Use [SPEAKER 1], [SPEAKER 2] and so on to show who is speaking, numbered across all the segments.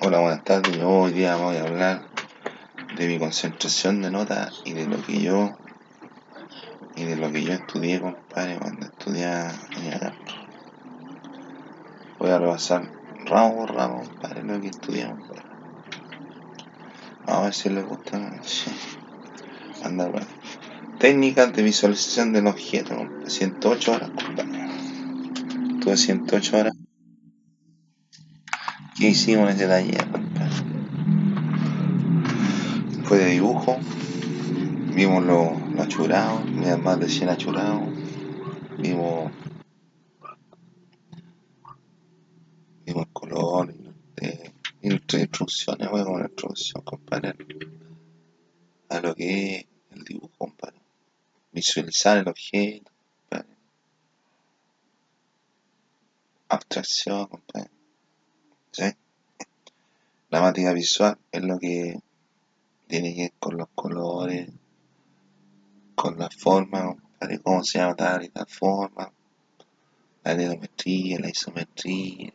[SPEAKER 1] Hola, buenas tardes. Hoy día voy a hablar de mi concentración de notas y de lo que yo y de lo que yo estudié, compadre, cuando estudiaba. Voy a repasar ramo por ramo, compadre, lo que estudiamos. compadre. Vamos a ver si les gusta. Sí. Anda, bueno. Técnicas de visualización del objeto, compadre. 108 horas, compadre. Tuve 108 horas. ¿Qué hicimos taller, compadre? Fue de dibujo. Vimos los lo achurados, más de 100 achurados. Vimos, vimos el color eh, instrucciones, bueno, una introducción, compadre, a lo que es el dibujo, compadre. Visualizar el objeto, compadre. Abstracción, compadre. La materia visual es lo que tiene que ver con los colores, con la forma, compadre, cómo se llama tal y tal forma, la aerometría, la isometría,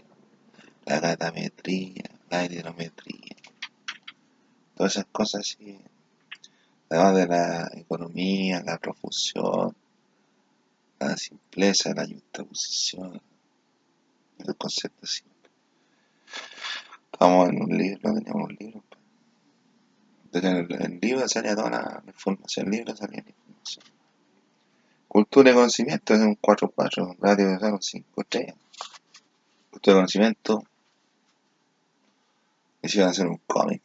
[SPEAKER 1] la gratametría, la hidrometría, todas esas cosas así. Además de la economía, la profusión, la simpleza, la justaposición, el concepto así. Estamos en un libro, teníamos un libro. En el, el libro salía toda la información, el libro salía la información. Cultura y conocimiento es un 4-4, radio de 0, 5 3. Cultura y conocimiento. Hicieron hacer un cómic.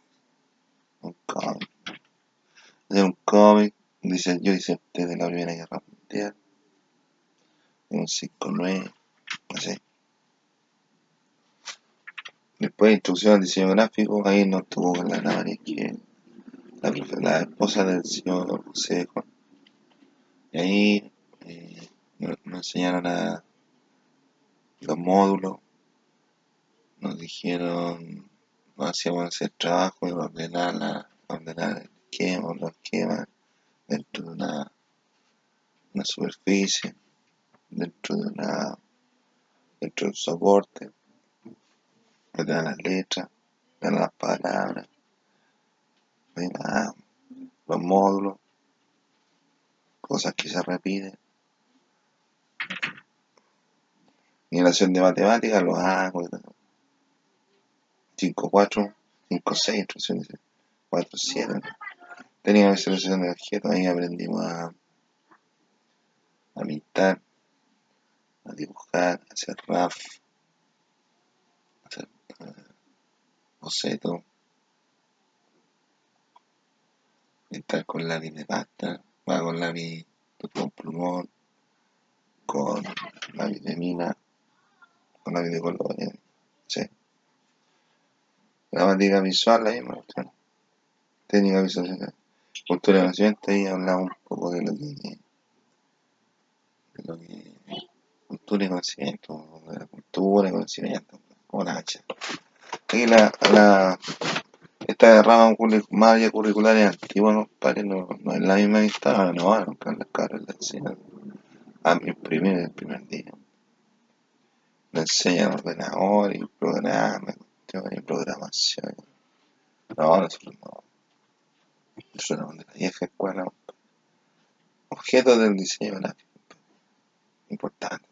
[SPEAKER 1] Un cómic. Hacer un cómic. Dice, yo hice desde la Primera Guerra Mundial. Un 5-9. No sé. Después instrucción al diseño gráfico, ahí nos tuvo con la Ana que la, esposa del señor José Juan. Y ahí eh, nos, enseñaron los módulos, nos dijeron, hacíamos hacer trabajo de ordenar, la, ordenar el esquema, los esquemas dentro de una, una superficie, dentro de una dentro del soporte ordenar las letras, ordenar las palabras, los módulos, cosas que se repiten. Migración de matemáticas, los hago. 5, 4, 5, 6, instrucciones, 4, 7. Tenía visualización de objetos, ahí aprendimos a, a pintar, a dibujar, a hacer RAF, a hacer boceto, pintar con lápiz de pasta, va con lápiz con plumón, con lápiz de mina, con lápiz de colores, sí. Gramática visual, la misma cuestión. Técnica visual, cultura de conocimiento, ahí hablamos un poco de lo que, de lo que, cultura y conocimiento, de la cultura y conocimiento, como la Aquí la, la, esta rama más curricular es antigua, compadre, no, no es la misma que estaba, no, nunca las cabras le enseñan a mi primer, el primer día. Le enseñan ordenador y programa, y programación. No, nosotros no. Nosotros no, de la vieja escuela. Objetos del diseño gráfico. Importante.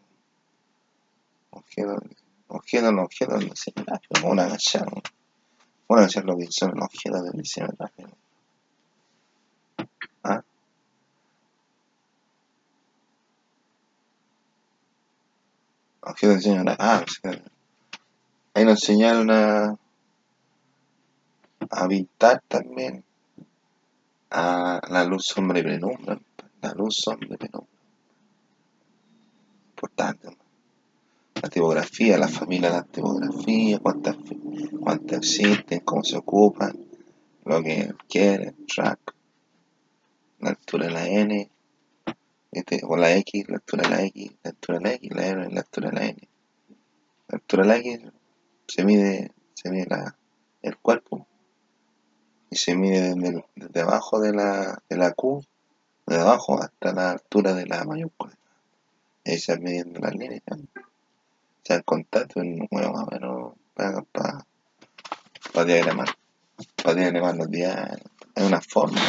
[SPEAKER 1] Objetos, objetos, no objetos del gráfico. Una canción. Una canción lo que son los objetos del gráfico. ¿Ah? Objetos del gráfico. Ah. Ahí nos enseñaron a, pintar también a la luz, sombra y penumbra. La luz, sombra y penumbra. Importante. La tipografía, la familia de la tipografía, cuántas, cuántas existen, cómo se ocupan, lo que quieren, track, la altura de la N, este, o la X, la altura de la X, la altura de la X, la R, la altura de la N. La altura de la X se mide, se mide el cuerpo y se mide desde, desde abajo de la, de la Q, de abajo hasta la altura de la mayúscula. Se va midiendo las líneas. Sea, el contacto es bueno, más para, para, para diagramar, para diagramar los diarios. Es una fórmula,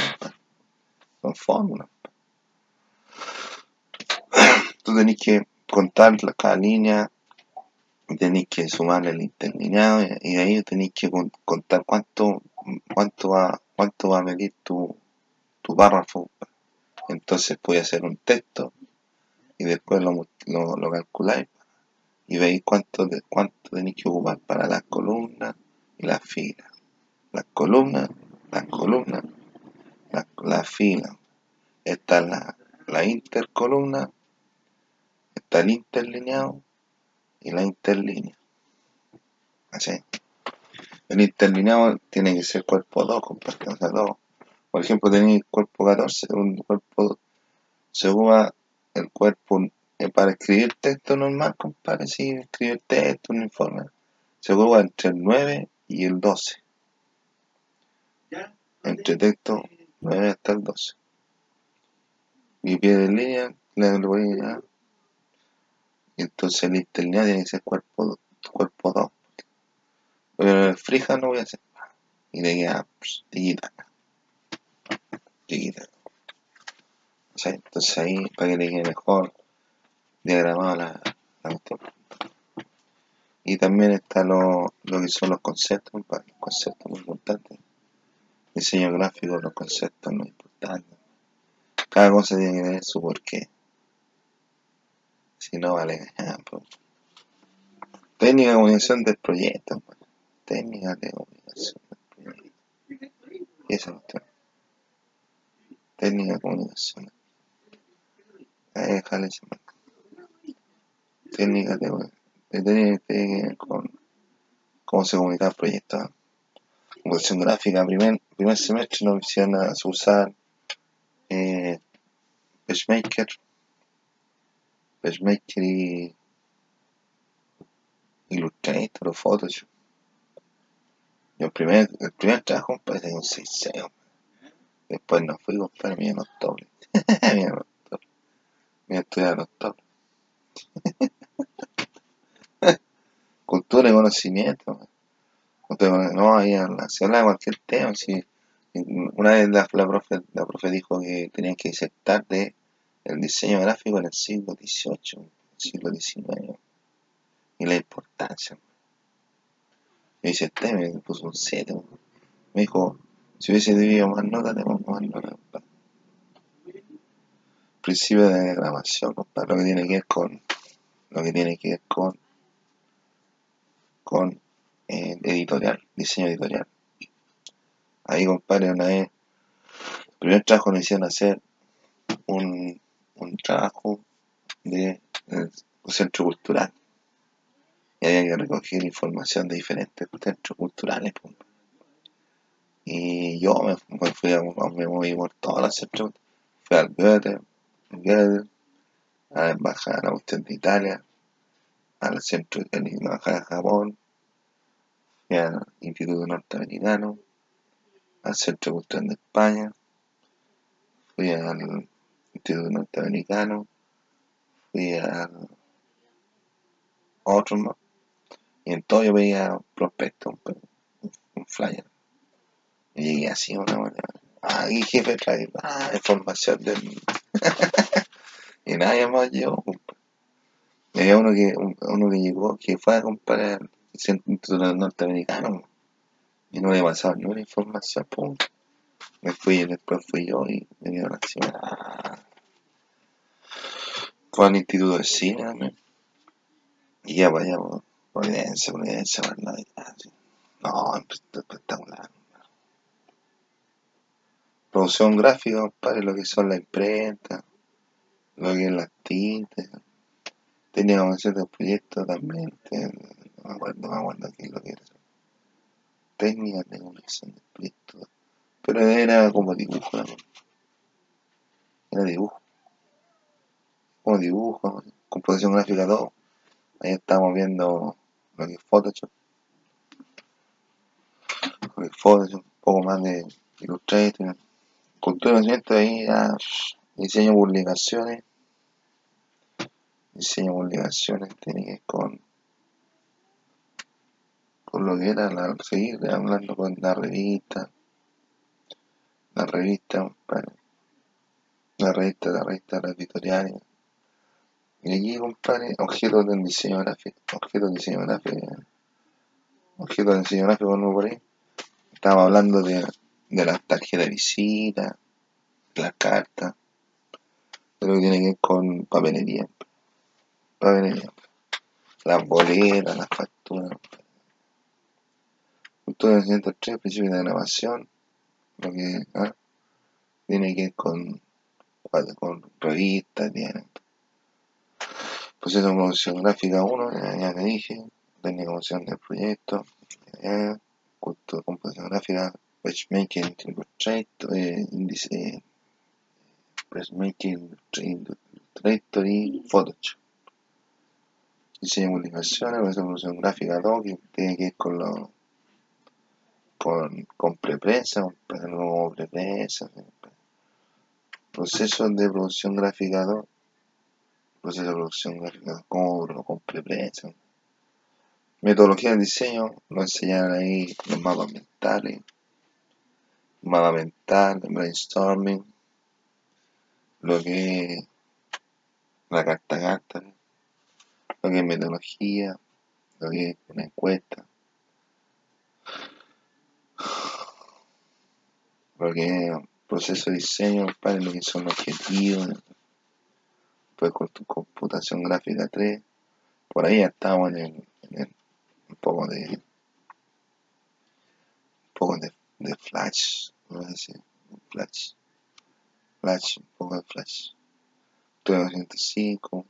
[SPEAKER 1] son fórmulas. Tú tenés que contar cada línea, tenéis que sumarle el interlineado y ahí tenéis que contar cuánto, cuánto va, cuánto va a medir tu, tu párrafo. Entonces puede hacer un texto y después lo, lo, calculáis y veis cuánto, cuánto tenéis que ocupar para las columnas y las filas. Las columnas, las columnas, las la filas. Está la, la intercolumna, está el interlineado y la interlínea. Así. El interlineado tiene que ser cuerpo 2, compadre, o sea, 2. Por ejemplo, tenéis cuerpo 14, un cuerpo se usa el cuerpo eh, para escribir texto normal, compadre, sí, escribir texto, un informe, se ocupa entre el 9 y el 12. Entre texto 9 hasta el 12. Y pie de línea, le voy a entonces el interlineado tiene que ser cuerpo, cuerpo 2. Pero el frija no voy a hacer Y le queda pues, chiquita. Chiquita. O sea, entonces ahí, para que le quede mejor diagramado la, la. Y también está lo, lo que son los conceptos, conceptos muy importantes. Diseño gráfico, los conceptos muy importantes. Cada cosa tiene que tener su porqué. Si no, vale. Técnica de comunicación del proyecto. Técnica de comunicación del proyecto. Esa cuestión. Técnica de comunicación. Ahí déjale ese Técnica de técnica que con cómo se comunica el proyecto. Comunicación gráfica, primer, primer semestre nos hicieron a usar eh, PageMaker PageMaker y Illustrator o Photoshop. Yo el primer, el primer trabajo, compadre, tenía un 6 Después no fui, compadre, mira los dobles. mira los dobles. Mira estudiar los. Y conocimiento. No, ahí se habla de cualquier tema. Una vez la, la, profe, la profe dijo que tenían que disertar de el diseño gráfico en el siglo XVIII, siglo XIX, y la importancia. Y dice, este me puso un 7. Me dijo, si hubiese debido más notas, tenemos más notas. Principio de grabación, compadre, lo que tiene que ver con, lo que tiene que ver con, con eh, editorial, diseño editorial. Ahí, compadre, una vez, el primer trabajo nos hicieron hacer un un trabajo de, un centro cultural. Y había que recoger información de diferentes centros culturales. Y yo me, fui a, me moví por todos los centros. Fui al Goethe, a la Embajada de la de Italia, al centro de la Embajada de Japón, al Instituto Norteamericano, al Centro Cultural de España, fui al Instituto Norteamericano, fui a otro más, y en todo yo veía prospectos, un, flyer. Y llegué así una manera. Ah, y jefe trae ah, información del. y nadie más llegó. Y había uno que, uno que llegó, que fue a comprar el Instituto Norteamericano. Y no le pasaba ni una información, pum. Me fui, y después fui yo y me dieron así. Ah, fue al Instituto de Cine. Y ya vaya, pues, Providencia, Providencia, No, espectacular. Producción gráfica, compadre, lo que son la imprenta, lo que es las tintas. Teníamos un cierto proyecto también, me acuerdo, me acuerdo qué lo que era. Técnica de comunicación de. Pero era como dibujo, ¿no? Era dibujo como dibujo, composición gráfica, todo. Ahí estamos viendo lo que es Photoshop. Lo que es Photoshop, un poco más de Illustrator. Cultura de conocimiento ahí ya, diseño publicaciones. Diseño publicaciones ver con con lo que era la, seguir hablando con la revista, la revista, la revista, la revista, la editorial. Y allí, compadre, objetos del diseño gráfico, objetos de diseño gráfico, objetos de diseño gráfico, no por ahí. Estábamos hablando de, de las tarjetas de visita, las cartas, de lo que tiene que ver con papelería, papelería, las boletas, las facturas, Cultura 103, principios de grabación, lo que ¿ah? tiene que ver con, con revistas, tiene. Proceso de producción gráfica 1, ya, te dije, técnica de producción del proyecto, ya, cultura de composición gráfica, Illustrator, eh, índice, eh, Patchmaking Illustrator y Photoshop. Diseño de publicaciones, proceso de producción gráfica 2, que tiene que ver con los con, con preprensa, como preprensa, proceso de producción gráfica 2, proceso de producción gráfica 2, como con metodología de diseño, nos enseñaron ahí los mapas mentales, mapa mental, brainstorming, lo que es la carta carta, lo que es metodología, lo que es una encuesta, porque proceso de diseño, para lo que son objetivos, pues con tu computación gráfica 3, por ahí estamos en, el, un poco de un poco de, de flash, no sé flash, flash, un poco de flash. 305,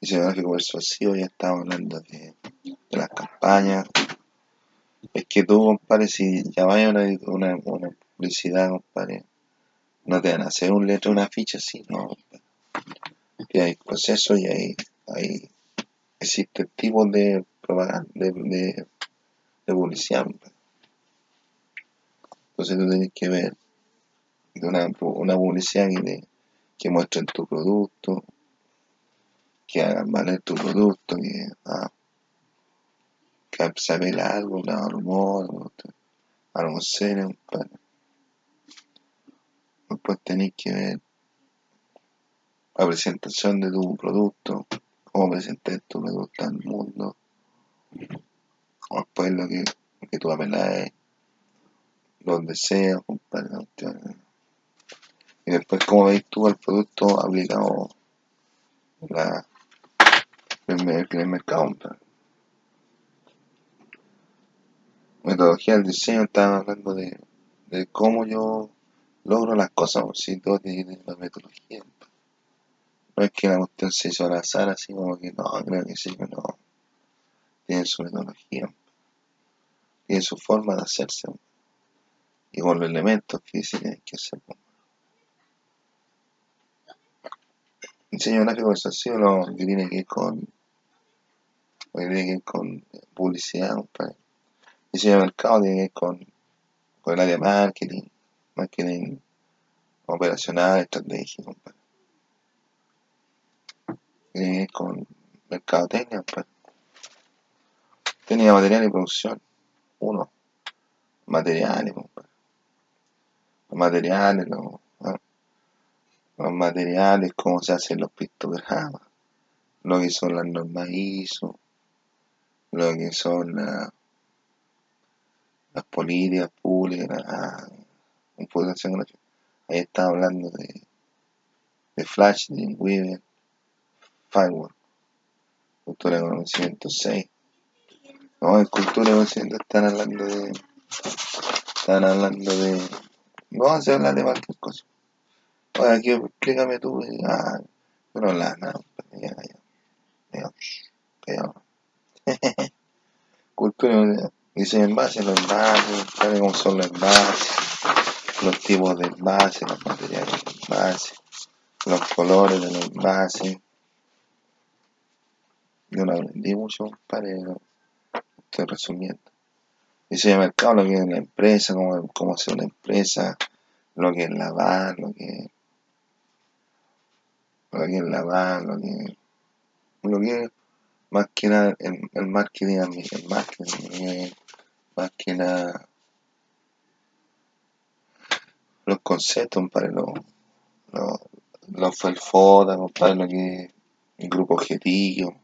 [SPEAKER 1] diseño gráfico persuasivo, ya estamos hablando de, de las campañas, es que tú, compadre, si llamas a una, una, una publicidad, compadre, no te van a hacer un letra, una ficha así, no. Que hay procesos y hay, hay existen tipos de propaganda, de, de, de publicidad. Entonces tú tienes que ver una, una publicidad que, te, que muestren tu producto, que hagan valer tu producto, que ah, apela algo, rumor, algo serio, compadre. Después tenéis que ver la presentación de tu producto, cómo presentar tu producto al mundo. Después lo que, lo que tú apelas los deseos, compadre. Y después cómo veis tú el producto aplicado la, en el, el mercado, compadre. Metodología del diseño, estaba hablando de, de cómo yo logro las cosas, si todo tiene una metodología. No es que la cuestión se hizo al azar, así como que no, creo que sí, pero no. Tiene su metodología, tiene su forma de hacerse, y con los elementos que se tienen que hacer. Diseño gráfico lo que tiene que ir con, que tiene que con publicidad, compadre diseño de mercado tiene que ver con, con el área de marketing, marketing operacional, estratégico, compadre. Tiene que ver con mercado técnico, compadre. Técnica material y producción. Uno. Materiales, compadre. Los materiales, los, ¿no? los materiales, cómo se hacen los pictogramas, lo que son las normas ISO, lo que son las las políticas públicas, la computación gráfica. Ahí está hablando de, de Flash, de Weaver, Firework, cultura de conocimiento 6. No, en cultura de conocimiento están hablando de. Están hablando de. No, se habla de cualquier cosa. Oye, aquí explícame tú. Ah, no hablas nada. Ya. Ya, ya. cultura de Dice envase, los envases, sabe cómo son los envases, los tipos de envases, los materiales de envases, los colores de los envases. Yo no aprendí mucho, pero estoy resumiendo. Dice el mercado, lo que es la empresa, cómo, cómo hacer una empresa, lo que es lavar, lo que lo que es lavar, lo que lo que más que nada el, marketing, el marketing, eh, más que nada los conceptos, compadre, lo, lo, lo fue el FODA, compadre, lo que el grupo objetivo,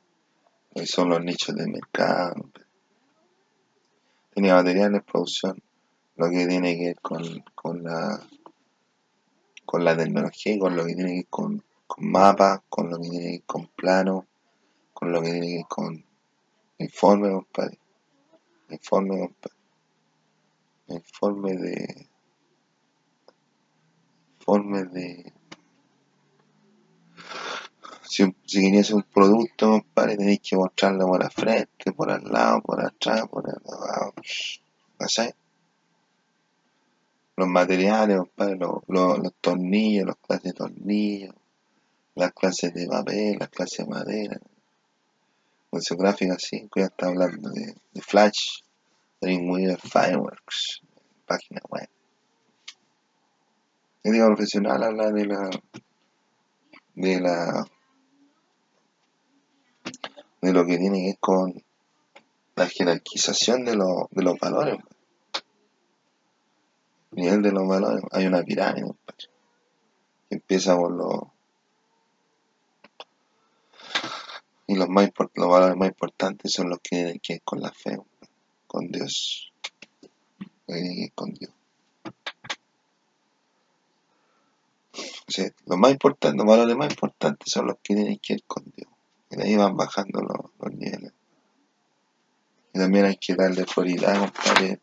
[SPEAKER 1] lo que son los nichos de mercado. Tenía materiales, producción, lo que tiene que ver con, con la con la tecnología con lo que tiene que ver con, con mapas, con lo que tiene que ver con planos, con lo que con informe, compadre. Informe, compadre. Informe de. Informe de. Si, si querías un producto, compadre, tenéis que mostrarlo por la frente, por al lado, por atrás, por al lado. No sé los materiales, compadre, los, los, los tornillos, las clases de tornillos, las clases de papel, las clases de madera. Función gráfica 5 ya está hablando de, de Flash, Dreamweaver, Fireworks, página web. Ética profesional habla de la de la de lo que tiene que ver con la jerarquización de, lo, de los valores. nivel de los valores, hay una pirámide. Empieza por los y los más los valores más importantes son los que tienen que ver con la fe, con Dios, lo con Dios. O sea, los más importantes, los valores más importantes son los que tienen que ver con Dios. Y de ahí van bajando los, los niveles. Y también hay que darle prioridad, compadre,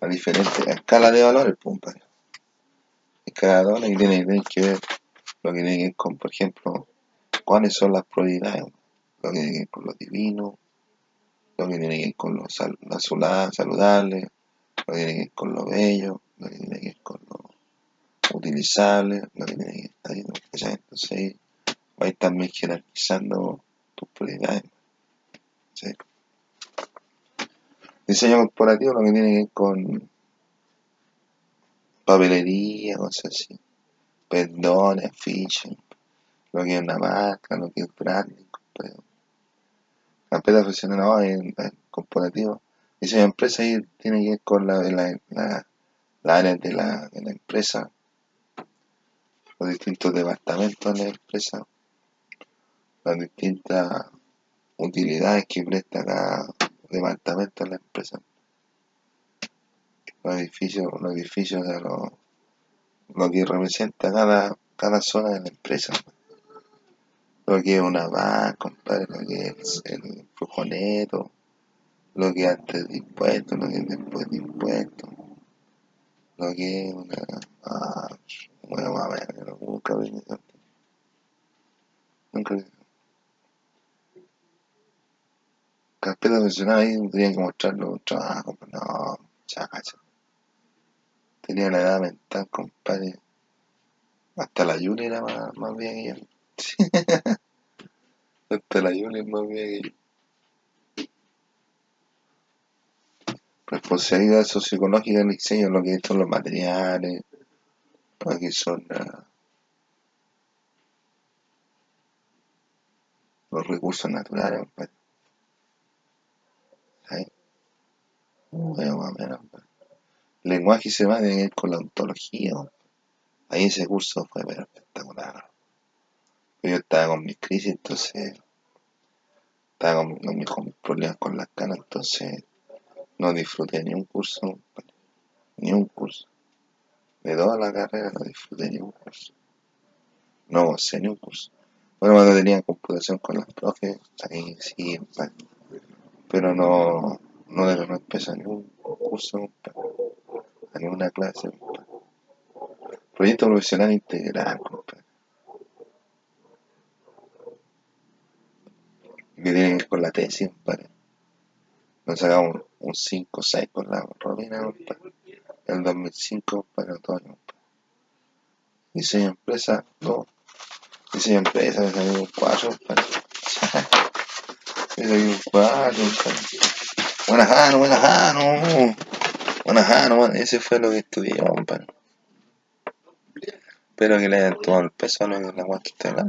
[SPEAKER 1] a diferentes escalas de valores, pues, compadre. Y tiene, tiene que ver lo que tiene que ver con, por ejemplo, cuáles son las prioridades, lo que tiene que ver con lo divino, lo que tiene que ver con lo, sal, saludable, lo que tiene que ver con lo bello, lo que tiene que ver con lo utilizable, lo que tiene que ver ahí. Entonces ahí va a ir también jerarquizando tus prioridades. Diseño corporativo, lo que tiene que ver con papelería, cosas así, pendones, afiches, lo que es una marca, lo que es branding, compadre. Carpeta profesional no, en, en corporativo. Diseño de empresa ahí tiene que ver con la, la, la, la área de la, de la empresa, los distintos departamentos de la empresa, las distintas utilidades que presta cada departamento de la empresa. Los edificios, los edificios de lo, lo que representa cada, cada zona de la empresa. Lo que es una banca, compadre, lo que es el flujo neto, lo que es antes de impuestos, lo que es después de impuestos, lo que es una... Ah, bueno, a ver, nunca vi eso. Nunca vi Carpeta profesional ahí tendrían que mostrar los no, chacha. Tenía una edad mental, compadre. Hasta la Yuli era más, más vieja que yo. Hasta la Yuli es más que yo. Responsabilidad socioecológica del diseño, lo que son los materiales, lo que son ah, los recursos naturales, compadre. Ahí, bueno, más o menos, compadre. Lenguaje semántica tiene que ver con la ontología, compadre. Ahí ese curso fue espectacular. Yo estaba con mis crisis, entonces estaba con, mis, problemas con las canas, entonces no disfruté ni un curso, ni un curso. De toda la carrera no disfruté ni un curso. No gocé ni un curso. Bueno, cuando tenía computación con los profes, ahí sí, pero no, no, no, no empecé ni un curso, a ni una clase. Proyecto profesional integral, compadre. Que tiene que con la tesis, compadre. Nos un 5 o 6 con la Romina, compadre. El 2005, compadre, otoño, compadre. Diseño de empresa, 2. Diseño de empresa, me salió un 4, compadre. me salió un 4, compadre. Buena Jano, Jano. Jano, ese fue lo que estudié, compadre. Espero que le hayan tomado el peso a lo que la guay estoy hablando.